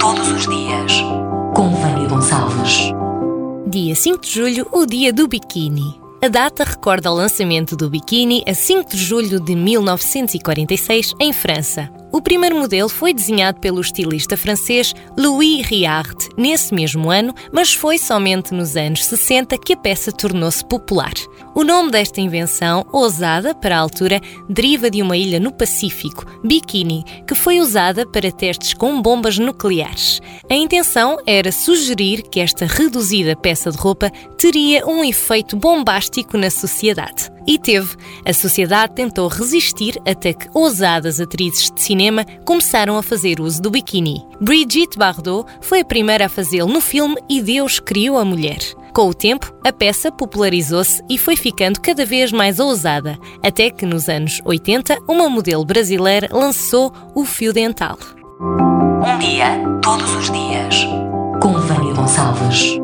todos os dias, com Vânia Gonçalves. Dia 5 de julho, o dia do biquíni. A data recorda o lançamento do biquíni a 5 de julho de 1946 em França. O primeiro modelo foi desenhado pelo estilista francês Louis Riart nesse mesmo ano, mas foi somente nos anos 60 que a peça tornou-se popular. O nome desta invenção, ousada para a altura, deriva de uma ilha no Pacífico, Bikini, que foi usada para testes com bombas nucleares. A intenção era sugerir que esta reduzida peça de roupa teria um efeito bombástico na sociedade. E teve. A sociedade tentou resistir até que ousadas atrizes de cinema começaram a fazer uso do biquíni. Brigitte Bardot foi a primeira a fazê-lo no filme E Deus Criou a Mulher. Com o tempo, a peça popularizou-se e foi ficando cada vez mais ousada, até que nos anos 80 uma modelo brasileira lançou o fio dental. Um dia, todos os dias, com Vânia Gonçalves.